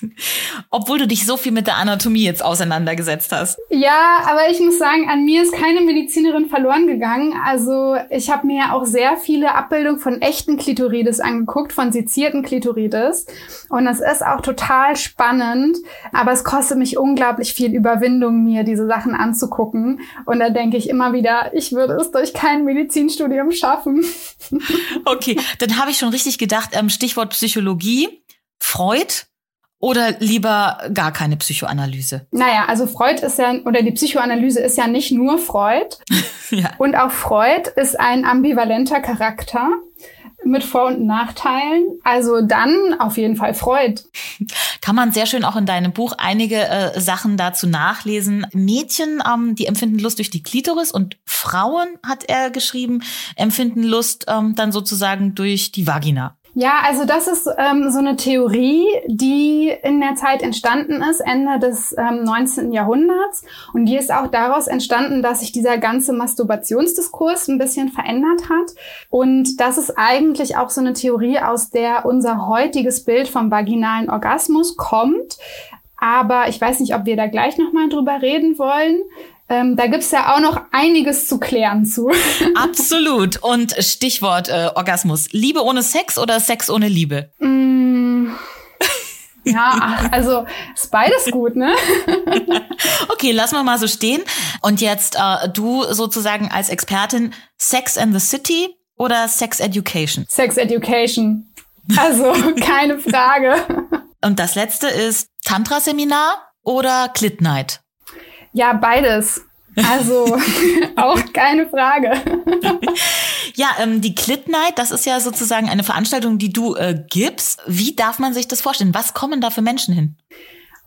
Obwohl du dich so viel mit der Anatomie jetzt auseinandergesetzt hast. Ja, aber ich muss sagen, an mir ist keine Medizinerin verloren gegangen. Also ich habe mir auch sehr viele Abbildungen von echten Klitorides angeguckt, von sezierten Klitorides. Und das ist auch total spannend. Aber es kostet mich unglaublich viel Überwindung, mir diese Sachen anzugucken. Und da denke ich immer wieder, ich würde es durch kein Medizinstudium schaffen. Okay, dann habe ich schon richtig gedacht, ähm, Stichwort Psychologie. Freud oder lieber gar keine Psychoanalyse? Naja, also Freud ist ja, oder die Psychoanalyse ist ja nicht nur Freud. ja. Und auch Freud ist ein ambivalenter Charakter mit Vor- und Nachteilen. Also dann auf jeden Fall Freud. Kann man sehr schön auch in deinem Buch einige äh, Sachen dazu nachlesen. Mädchen, ähm, die empfinden Lust durch die Klitoris und Frauen, hat er geschrieben, empfinden Lust ähm, dann sozusagen durch die Vagina. Ja, also das ist ähm, so eine Theorie, die in der Zeit entstanden ist, Ende des ähm, 19. Jahrhunderts. Und die ist auch daraus entstanden, dass sich dieser ganze Masturbationsdiskurs ein bisschen verändert hat. Und das ist eigentlich auch so eine Theorie, aus der unser heutiges Bild vom vaginalen Orgasmus kommt. Aber ich weiß nicht, ob wir da gleich nochmal drüber reden wollen. Ähm, da gibt's ja auch noch einiges zu klären zu. Absolut. Und Stichwort äh, Orgasmus. Liebe ohne Sex oder Sex ohne Liebe? Mm, ja, also ist beides gut, ne? okay, lass mal mal so stehen. Und jetzt äh, du sozusagen als Expertin Sex and the City oder Sex Education? Sex Education. Also keine Frage. Und das letzte ist Tantra-Seminar oder Clit Night? Ja, beides. Also auch keine Frage. ja, ähm, die Clit Night, das ist ja sozusagen eine Veranstaltung, die du äh, gibst. Wie darf man sich das vorstellen? Was kommen da für Menschen hin?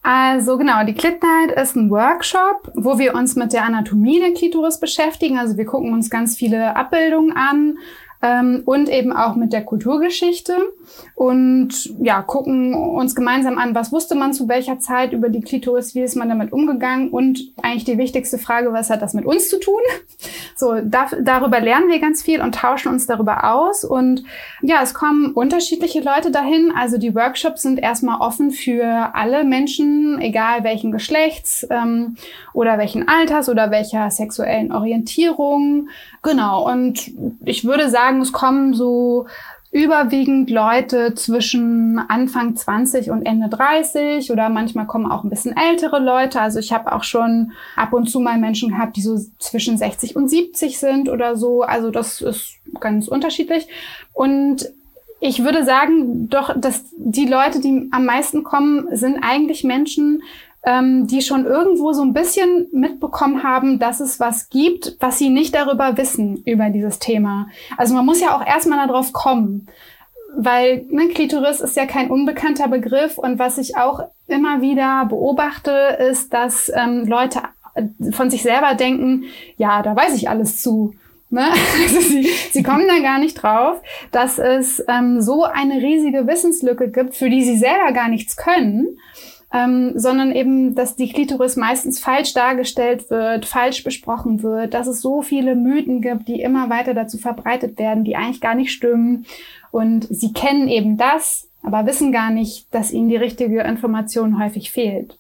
Also genau, die Clit Night ist ein Workshop, wo wir uns mit der Anatomie der Klitoris beschäftigen. Also wir gucken uns ganz viele Abbildungen an ähm, und eben auch mit der Kulturgeschichte. Und ja, gucken uns gemeinsam an, was wusste man zu welcher Zeit über die Klitoris, wie ist man damit umgegangen und eigentlich die wichtigste Frage, was hat das mit uns zu tun? So, da, darüber lernen wir ganz viel und tauschen uns darüber aus und ja, es kommen unterschiedliche Leute dahin. Also die Workshops sind erstmal offen für alle Menschen, egal welchen Geschlechts ähm, oder welchen Alters oder welcher sexuellen Orientierung. Genau, und ich würde sagen, es kommen so überwiegend Leute zwischen Anfang 20 und Ende 30 oder manchmal kommen auch ein bisschen ältere Leute. Also ich habe auch schon ab und zu mal Menschen gehabt, die so zwischen 60 und 70 sind oder so. Also das ist ganz unterschiedlich. Und ich würde sagen, doch, dass die Leute, die am meisten kommen, sind eigentlich Menschen, ähm, die schon irgendwo so ein bisschen mitbekommen haben, dass es was gibt, was sie nicht darüber wissen, über dieses Thema. Also man muss ja auch erstmal darauf kommen, weil ne, Klitoris ist ja kein unbekannter Begriff und was ich auch immer wieder beobachte, ist, dass ähm, Leute von sich selber denken, ja, da weiß ich alles zu. Ne? Also sie, sie kommen da gar nicht drauf, dass es ähm, so eine riesige Wissenslücke gibt, für die sie selber gar nichts können ähm, sondern eben, dass die Klitoris meistens falsch dargestellt wird, falsch besprochen wird, dass es so viele Mythen gibt, die immer weiter dazu verbreitet werden, die eigentlich gar nicht stimmen. Und sie kennen eben das, aber wissen gar nicht, dass ihnen die richtige Information häufig fehlt.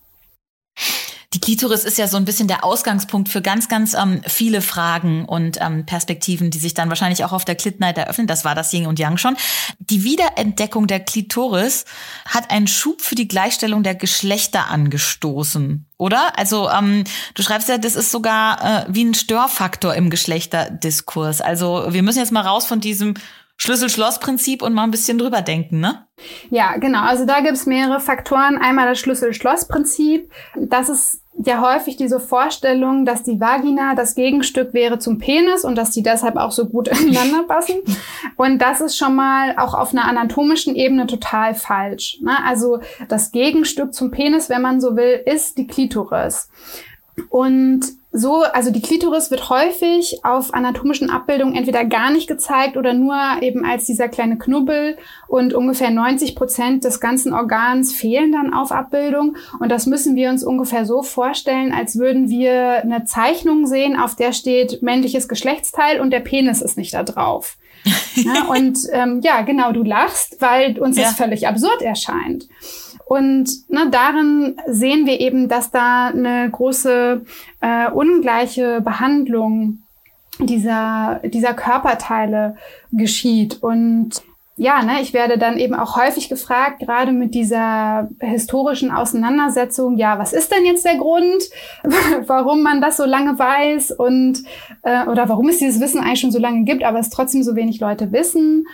Die Klitoris ist ja so ein bisschen der Ausgangspunkt für ganz, ganz ähm, viele Fragen und ähm, Perspektiven, die sich dann wahrscheinlich auch auf der Clit Night eröffnen. Das war das Yin und Yang schon. Die Wiederentdeckung der Klitoris hat einen Schub für die Gleichstellung der Geschlechter angestoßen, oder? Also ähm, du schreibst ja, das ist sogar äh, wie ein Störfaktor im Geschlechterdiskurs. Also wir müssen jetzt mal raus von diesem Schlüssel-Schloss-Prinzip und mal ein bisschen drüber denken, ne? Ja, genau. Also da gibt's mehrere Faktoren. Einmal das Schlüssel-Schloss-Prinzip. Das ist ja häufig diese Vorstellung, dass die Vagina das Gegenstück wäre zum Penis und dass die deshalb auch so gut ineinander passen. Und das ist schon mal auch auf einer anatomischen Ebene total falsch. Ne? Also das Gegenstück zum Penis, wenn man so will, ist die Klitoris. Und so, also die Klitoris wird häufig auf anatomischen Abbildungen entweder gar nicht gezeigt oder nur eben als dieser kleine Knubbel und ungefähr 90 Prozent des ganzen Organs fehlen dann auf Abbildung. Und das müssen wir uns ungefähr so vorstellen, als würden wir eine Zeichnung sehen, auf der steht männliches Geschlechtsteil und der Penis ist nicht da drauf. ja, und ähm, ja, genau, du lachst, weil uns ja. das völlig absurd erscheint. Und ne, darin sehen wir eben, dass da eine große äh, ungleiche Behandlung dieser, dieser Körperteile geschieht. Und ja, ne, ich werde dann eben auch häufig gefragt, gerade mit dieser historischen Auseinandersetzung, ja, was ist denn jetzt der Grund, warum man das so lange weiß und äh, oder warum es dieses Wissen eigentlich schon so lange gibt, aber es trotzdem so wenig Leute wissen.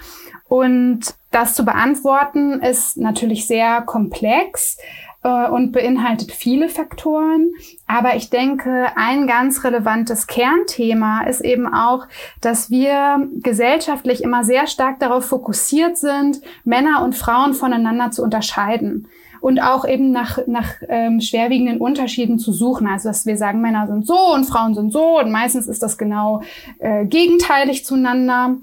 Und das zu beantworten ist natürlich sehr komplex äh, und beinhaltet viele Faktoren. Aber ich denke, ein ganz relevantes Kernthema ist eben auch, dass wir gesellschaftlich immer sehr stark darauf fokussiert sind, Männer und Frauen voneinander zu unterscheiden und auch eben nach, nach ähm, schwerwiegenden Unterschieden zu suchen. Also dass wir sagen, Männer sind so und Frauen sind so und meistens ist das genau äh, gegenteilig zueinander.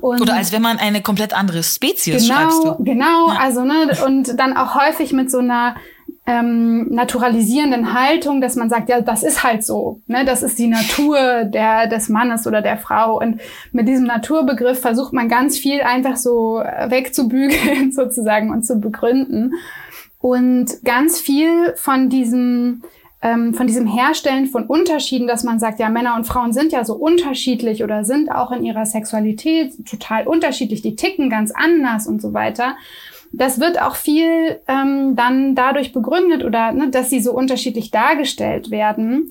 Und Oder als wenn man eine komplett andere Spezies genau, schreibst du. Genau, ja. also ne, und dann auch häufig mit so einer ähm, naturalisierenden Haltung, dass man sagt, ja, das ist halt so, ne, das ist die Natur der des Mannes oder der Frau und mit diesem Naturbegriff versucht man ganz viel einfach so wegzubügeln sozusagen und zu begründen und ganz viel von diesem ähm, von diesem Herstellen von Unterschieden, dass man sagt, ja, Männer und Frauen sind ja so unterschiedlich oder sind auch in ihrer Sexualität total unterschiedlich, die ticken ganz anders und so weiter. Das wird auch viel ähm, dann dadurch begründet oder ne, dass sie so unterschiedlich dargestellt werden.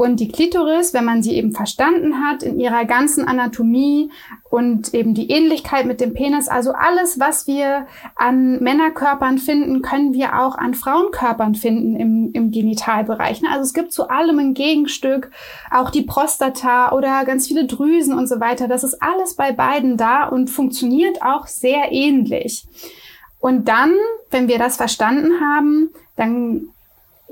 Und die Klitoris, wenn man sie eben verstanden hat in ihrer ganzen Anatomie und eben die Ähnlichkeit mit dem Penis, also alles, was wir an Männerkörpern finden, können wir auch an Frauenkörpern finden im, im Genitalbereich. Also es gibt zu allem ein Gegenstück, auch die Prostata oder ganz viele Drüsen und so weiter. Das ist alles bei beiden da und funktioniert auch sehr ähnlich. Und dann, wenn wir das verstanden haben, dann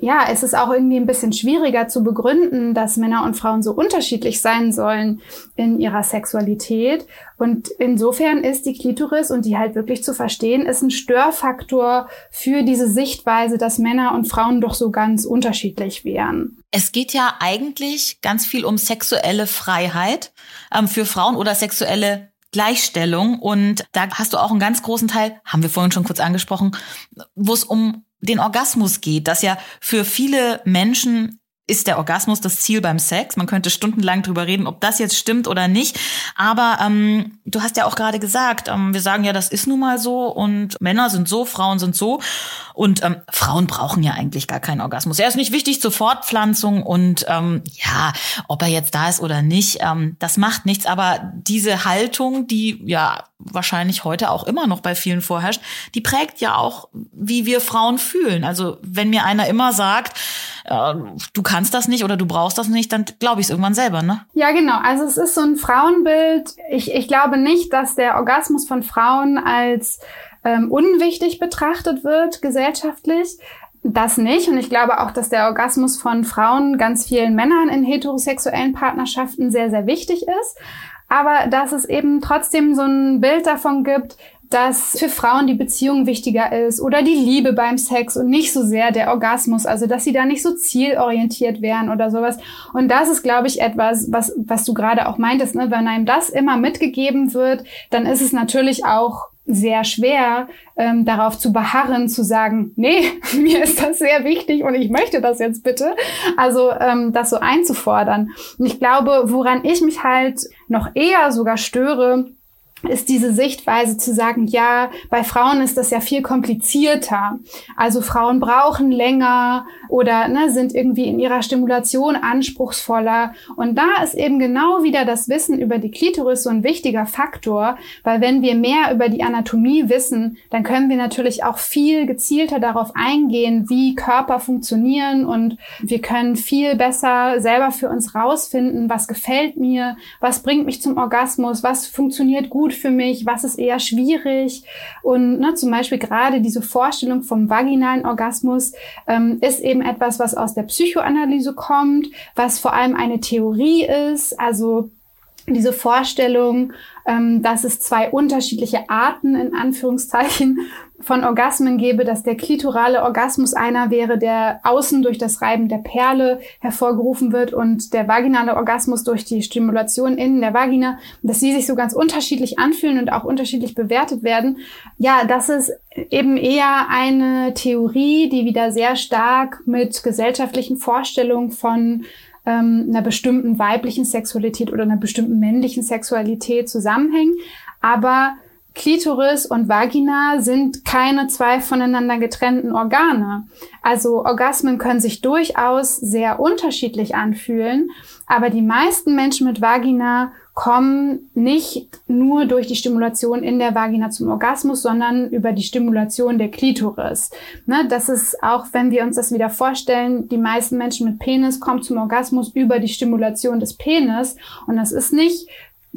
ja, es ist auch irgendwie ein bisschen schwieriger zu begründen, dass Männer und Frauen so unterschiedlich sein sollen in ihrer Sexualität. Und insofern ist die Klitoris und die halt wirklich zu verstehen, ist ein Störfaktor für diese Sichtweise, dass Männer und Frauen doch so ganz unterschiedlich wären. Es geht ja eigentlich ganz viel um sexuelle Freiheit ähm, für Frauen oder sexuelle Gleichstellung. Und da hast du auch einen ganz großen Teil, haben wir vorhin schon kurz angesprochen, wo es um den Orgasmus geht, dass ja für viele Menschen ist der Orgasmus das Ziel beim Sex. Man könnte stundenlang drüber reden, ob das jetzt stimmt oder nicht. Aber ähm, du hast ja auch gerade gesagt, ähm, wir sagen ja, das ist nun mal so und Männer sind so, Frauen sind so. Und ähm, Frauen brauchen ja eigentlich gar keinen Orgasmus. Er ist nicht wichtig zur Fortpflanzung und ähm, ja, ob er jetzt da ist oder nicht, ähm, das macht nichts. Aber diese Haltung, die ja wahrscheinlich heute auch immer noch bei vielen vorherrscht, die prägt ja auch, wie wir Frauen fühlen. Also wenn mir einer immer sagt, äh, du kannst das nicht oder du brauchst das nicht, dann glaube ich es irgendwann selber, ne? Ja, genau. Also es ist so ein Frauenbild. Ich, ich glaube nicht, dass der Orgasmus von Frauen als ähm, unwichtig betrachtet wird gesellschaftlich. Das nicht. Und ich glaube auch, dass der Orgasmus von Frauen ganz vielen Männern in heterosexuellen Partnerschaften sehr, sehr wichtig ist aber dass es eben trotzdem so ein Bild davon gibt, dass für Frauen die Beziehung wichtiger ist oder die Liebe beim Sex und nicht so sehr der Orgasmus, also dass sie da nicht so zielorientiert wären oder sowas. Und das ist, glaube ich, etwas, was, was du gerade auch meintest, ne? wenn einem das immer mitgegeben wird, dann ist es natürlich auch sehr schwer, ähm, darauf zu beharren, zu sagen, nee, mir ist das sehr wichtig und ich möchte das jetzt bitte. Also ähm, das so einzufordern. Und ich glaube, woran ich mich halt noch eher sogar störe, ist diese Sichtweise zu sagen, ja, bei Frauen ist das ja viel komplizierter. Also Frauen brauchen länger oder ne, sind irgendwie in ihrer Stimulation anspruchsvoller. Und da ist eben genau wieder das Wissen über die Klitoris so ein wichtiger Faktor, weil wenn wir mehr über die Anatomie wissen, dann können wir natürlich auch viel gezielter darauf eingehen, wie Körper funktionieren und wir können viel besser selber für uns rausfinden, was gefällt mir, was bringt mich zum Orgasmus, was funktioniert gut gut für mich, was ist eher schwierig. Und ne, zum Beispiel gerade diese Vorstellung vom vaginalen Orgasmus ähm, ist eben etwas, was aus der Psychoanalyse kommt, was vor allem eine Theorie ist. Also diese Vorstellung, ähm, dass es zwei unterschiedliche Arten in Anführungszeichen von Orgasmen gäbe, dass der klitorale Orgasmus einer wäre, der außen durch das Reiben der Perle hervorgerufen wird und der vaginale Orgasmus durch die Stimulation innen der Vagina, dass sie sich so ganz unterschiedlich anfühlen und auch unterschiedlich bewertet werden. Ja, das ist eben eher eine Theorie, die wieder sehr stark mit gesellschaftlichen Vorstellungen von ähm, einer bestimmten weiblichen Sexualität oder einer bestimmten männlichen Sexualität zusammenhängen. Aber Klitoris und Vagina sind keine zwei voneinander getrennten Organe. Also Orgasmen können sich durchaus sehr unterschiedlich anfühlen, aber die meisten Menschen mit Vagina kommen nicht nur durch die Stimulation in der Vagina zum Orgasmus, sondern über die Stimulation der Klitoris. Ne, das ist auch, wenn wir uns das wieder vorstellen, die meisten Menschen mit Penis kommen zum Orgasmus über die Stimulation des Penis. Und das ist nicht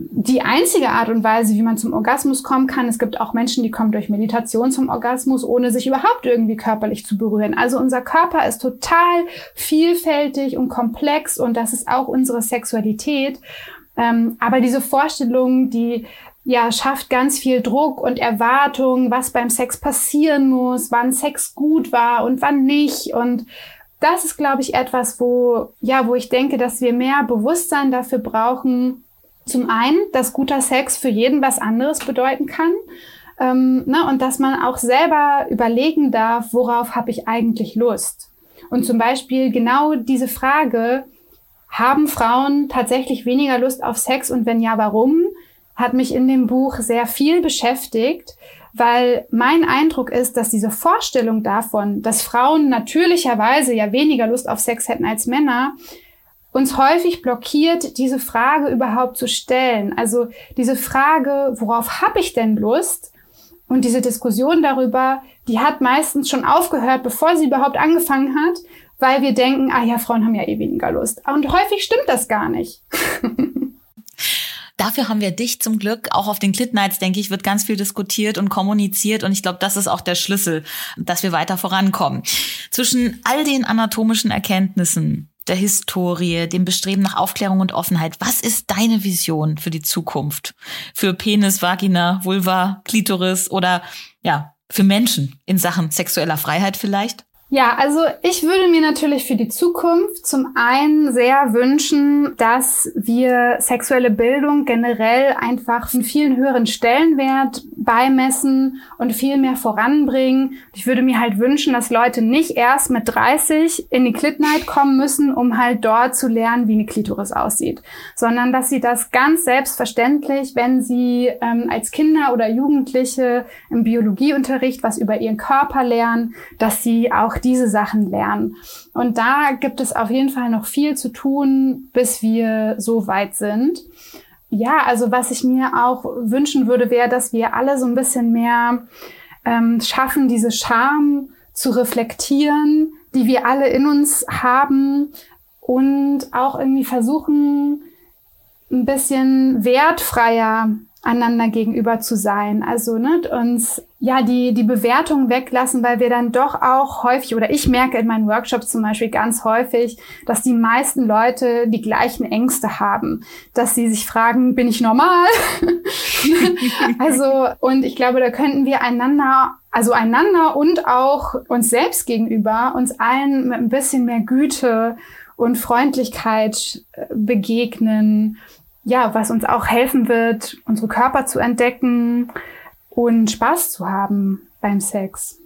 die einzige Art und Weise, wie man zum Orgasmus kommen kann. Es gibt auch Menschen, die kommen durch Meditation zum Orgasmus, ohne sich überhaupt irgendwie körperlich zu berühren. Also unser Körper ist total vielfältig und komplex und das ist auch unsere Sexualität. Ähm, aber diese Vorstellung, die ja schafft ganz viel Druck und Erwartung, was beim Sex passieren muss, wann Sex gut war und wann nicht und das ist, glaube ich, etwas, wo, ja, wo ich denke, dass wir mehr Bewusstsein dafür brauchen. Zum einen, dass guter Sex für jeden was anderes bedeuten kann. Ähm, ne, und dass man auch selber überlegen darf, worauf habe ich eigentlich Lust. Und zum Beispiel genau diese Frage, haben Frauen tatsächlich weniger Lust auf Sex und wenn ja, warum? Hat mich in dem Buch sehr viel beschäftigt, weil mein Eindruck ist, dass diese Vorstellung davon, dass Frauen natürlicherweise ja weniger Lust auf Sex hätten als Männer, uns häufig blockiert, diese Frage überhaupt zu stellen. Also diese Frage, worauf habe ich denn Lust? Und diese Diskussion darüber, die hat meistens schon aufgehört, bevor sie überhaupt angefangen hat, weil wir denken, ah ja, Frauen haben ja eh weniger Lust. Und häufig stimmt das gar nicht. Dafür haben wir dich zum Glück. Auch auf den Clit Nights, denke ich, wird ganz viel diskutiert und kommuniziert. Und ich glaube, das ist auch der Schlüssel, dass wir weiter vorankommen. Zwischen all den anatomischen Erkenntnissen, der Historie, dem Bestreben nach Aufklärung und Offenheit. Was ist deine Vision für die Zukunft? Für Penis, Vagina, Vulva, Klitoris oder ja, für Menschen in Sachen sexueller Freiheit vielleicht? Ja, also ich würde mir natürlich für die Zukunft zum einen sehr wünschen, dass wir sexuelle Bildung generell einfach einen vielen höheren Stellenwert beimessen und viel mehr voranbringen. Ich würde mir halt wünschen, dass Leute nicht erst mit 30 in die Clit Night kommen müssen, um halt dort zu lernen, wie eine Klitoris aussieht, sondern dass sie das ganz selbstverständlich, wenn sie ähm, als Kinder oder Jugendliche im Biologieunterricht was über ihren Körper lernen, dass sie auch diese Sachen lernen. Und da gibt es auf jeden Fall noch viel zu tun, bis wir so weit sind. Ja, also was ich mir auch wünschen würde, wäre, dass wir alle so ein bisschen mehr ähm, schaffen, diese Scham zu reflektieren, die wir alle in uns haben und auch irgendwie versuchen, ein bisschen wertfreier einander gegenüber zu sein. Also ne, uns ja die die Bewertung weglassen, weil wir dann doch auch häufig oder ich merke in meinen Workshops zum Beispiel ganz häufig, dass die meisten Leute die gleichen Ängste haben, dass sie sich fragen, bin ich normal? also und ich glaube, da könnten wir einander also einander und auch uns selbst gegenüber uns allen mit ein bisschen mehr Güte und Freundlichkeit äh, begegnen ja, was uns auch helfen wird, unsere Körper zu entdecken und Spaß zu haben beim Sex.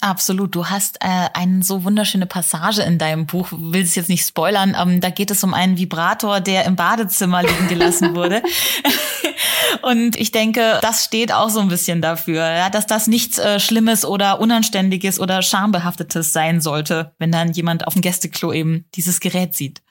Absolut. Du hast äh, eine so wunderschöne Passage in deinem Buch, will es jetzt nicht spoilern, ähm, da geht es um einen Vibrator, der im Badezimmer liegen gelassen wurde. Und ich denke, das steht auch so ein bisschen dafür, ja, dass das nichts äh, Schlimmes oder Unanständiges oder Schambehaftetes sein sollte, wenn dann jemand auf dem Gästeklo eben dieses Gerät sieht.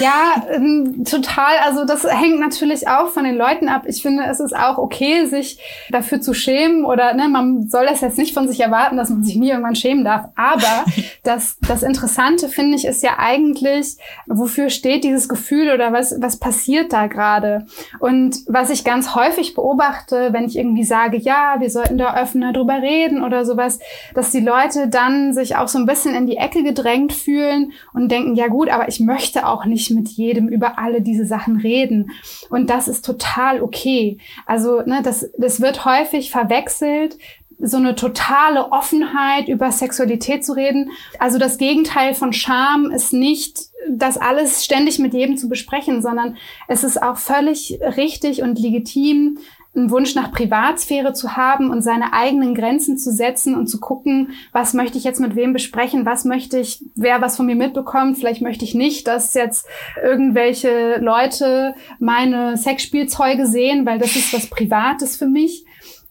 Ja, ähm, total. Also das hängt natürlich auch von den Leuten ab. Ich finde, es ist auch okay, sich dafür zu schämen oder ne, man soll das jetzt nicht von sich erwarten, dass man sich nie irgendwann schämen darf. Aber das, das Interessante finde ich ist ja eigentlich, wofür steht dieses Gefühl oder was, was passiert da gerade? Und was ich ganz häufig beobachte, wenn ich irgendwie sage, ja, wir sollten da offener drüber reden oder sowas, dass die Leute dann sich auch so ein bisschen in die Ecke gedrängt fühlen und denken, ja gut, aber ich möchte auch nicht mit jedem über alle diese Sachen reden. Und das ist total okay. Also, ne, das, das wird häufig verwechselt, so eine totale Offenheit über Sexualität zu reden. Also das Gegenteil von Scham ist nicht, das alles ständig mit jedem zu besprechen, sondern es ist auch völlig richtig und legitim, einen Wunsch nach Privatsphäre zu haben und seine eigenen Grenzen zu setzen und zu gucken, was möchte ich jetzt mit wem besprechen, was möchte ich, wer was von mir mitbekommt, vielleicht möchte ich nicht, dass jetzt irgendwelche Leute meine Sexspielzeuge sehen, weil das ist was Privates für mich.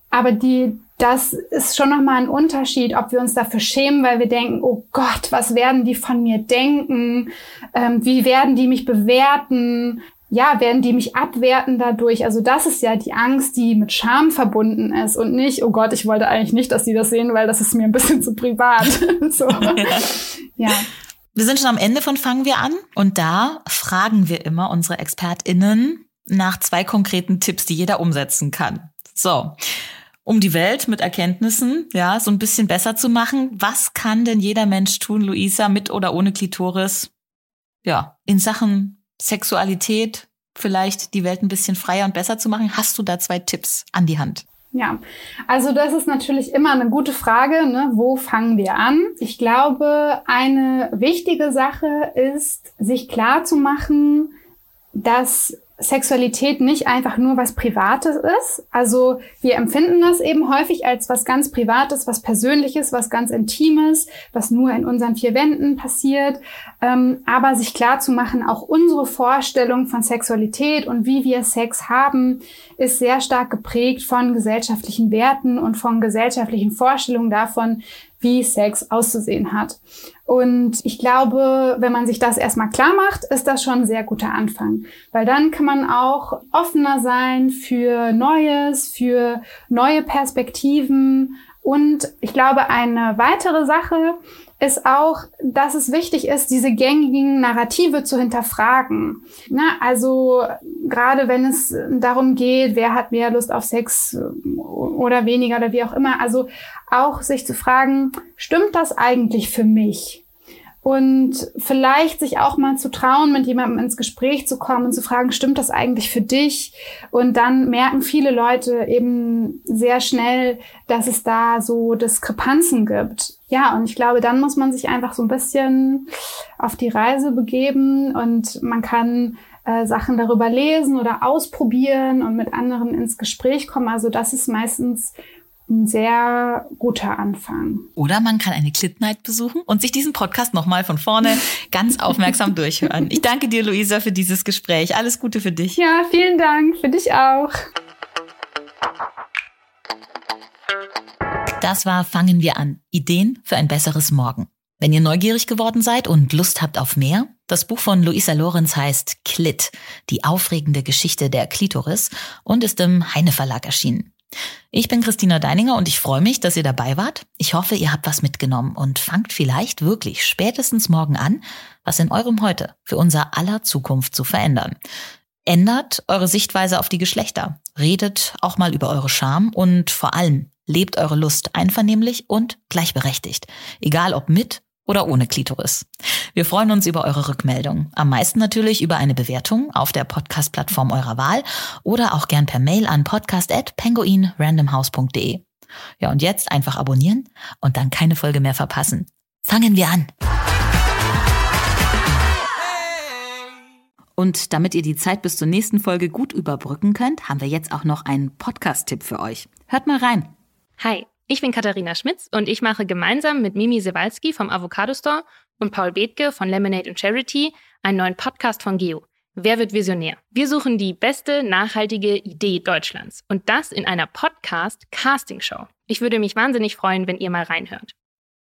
Aber die, das ist schon nochmal ein Unterschied, ob wir uns dafür schämen, weil wir denken, oh Gott, was werden die von mir denken? Ähm, wie werden die mich bewerten? Ja, werden die mich abwerten dadurch? Also das ist ja die Angst, die mit Scham verbunden ist und nicht, oh Gott, ich wollte eigentlich nicht, dass die das sehen, weil das ist mir ein bisschen zu privat. so. ja. Wir sind schon am Ende von Fangen wir an und da fragen wir immer unsere ExpertInnen nach zwei konkreten Tipps, die jeder umsetzen kann. So. Um die Welt mit Erkenntnissen, ja, so ein bisschen besser zu machen. Was kann denn jeder Mensch tun, Luisa, mit oder ohne Klitoris? Ja, in Sachen Sexualität vielleicht die Welt ein bisschen freier und besser zu machen? Hast du da zwei Tipps an die Hand? Ja, also das ist natürlich immer eine gute Frage. Ne? Wo fangen wir an? Ich glaube, eine wichtige Sache ist, sich klar zu machen, dass Sexualität nicht einfach nur was Privates ist. Also wir empfinden das eben häufig als was ganz Privates, was Persönliches, was ganz Intimes, was nur in unseren vier Wänden passiert. Ähm, aber sich klar zu machen, auch unsere Vorstellung von Sexualität und wie wir Sex haben, ist sehr stark geprägt von gesellschaftlichen Werten und von gesellschaftlichen Vorstellungen davon, wie Sex auszusehen hat. Und ich glaube, wenn man sich das erstmal klar macht, ist das schon ein sehr guter Anfang. Weil dann kann man auch offener sein für Neues, für neue Perspektiven. Und ich glaube, eine weitere Sache ist auch, dass es wichtig ist, diese gängigen Narrative zu hinterfragen. Na, also gerade wenn es darum geht, wer hat mehr Lust auf Sex oder weniger oder wie auch immer. Also auch sich zu fragen, stimmt das eigentlich für mich? Und vielleicht sich auch mal zu trauen, mit jemandem ins Gespräch zu kommen und zu fragen, stimmt das eigentlich für dich? Und dann merken viele Leute eben sehr schnell, dass es da so Diskrepanzen gibt. Ja, und ich glaube, dann muss man sich einfach so ein bisschen auf die Reise begeben und man kann äh, Sachen darüber lesen oder ausprobieren und mit anderen ins Gespräch kommen. Also das ist meistens ein sehr guter Anfang. Oder man kann eine Clit Night besuchen und sich diesen Podcast nochmal von vorne ganz aufmerksam durchhören. Ich danke dir, Luisa, für dieses Gespräch. Alles Gute für dich. Ja, vielen Dank. Für dich auch. Das war Fangen wir an. Ideen für ein besseres Morgen. Wenn ihr neugierig geworden seid und Lust habt auf mehr, das Buch von Luisa Lorenz heißt Klit, die aufregende Geschichte der Klitoris und ist im Heine Verlag erschienen. Ich bin Christina Deininger und ich freue mich, dass ihr dabei wart. Ich hoffe, ihr habt was mitgenommen und fangt vielleicht wirklich spätestens morgen an, was in eurem Heute für unser aller Zukunft zu verändern. Ändert eure Sichtweise auf die Geschlechter, redet auch mal über eure Scham und vor allem lebt eure Lust einvernehmlich und gleichberechtigt, egal ob mit oder ohne Klitoris. Wir freuen uns über eure Rückmeldung. Am meisten natürlich über eine Bewertung auf der Podcast-Plattform eurer Wahl oder auch gern per Mail an podcast@penguinrandomhouse.de. Ja, und jetzt einfach abonnieren und dann keine Folge mehr verpassen. Fangen wir an. Und damit ihr die Zeit bis zur nächsten Folge gut überbrücken könnt, haben wir jetzt auch noch einen Podcast-Tipp für euch. Hört mal rein. Hi, ich bin Katharina Schmitz und ich mache gemeinsam mit Mimi Sewalski vom Avocado Store und Paul Bethke von Lemonade and Charity einen neuen Podcast von Geo. Wer wird Visionär? Wir suchen die beste nachhaltige Idee Deutschlands und das in einer Podcast-Casting-Show. Ich würde mich wahnsinnig freuen, wenn ihr mal reinhört.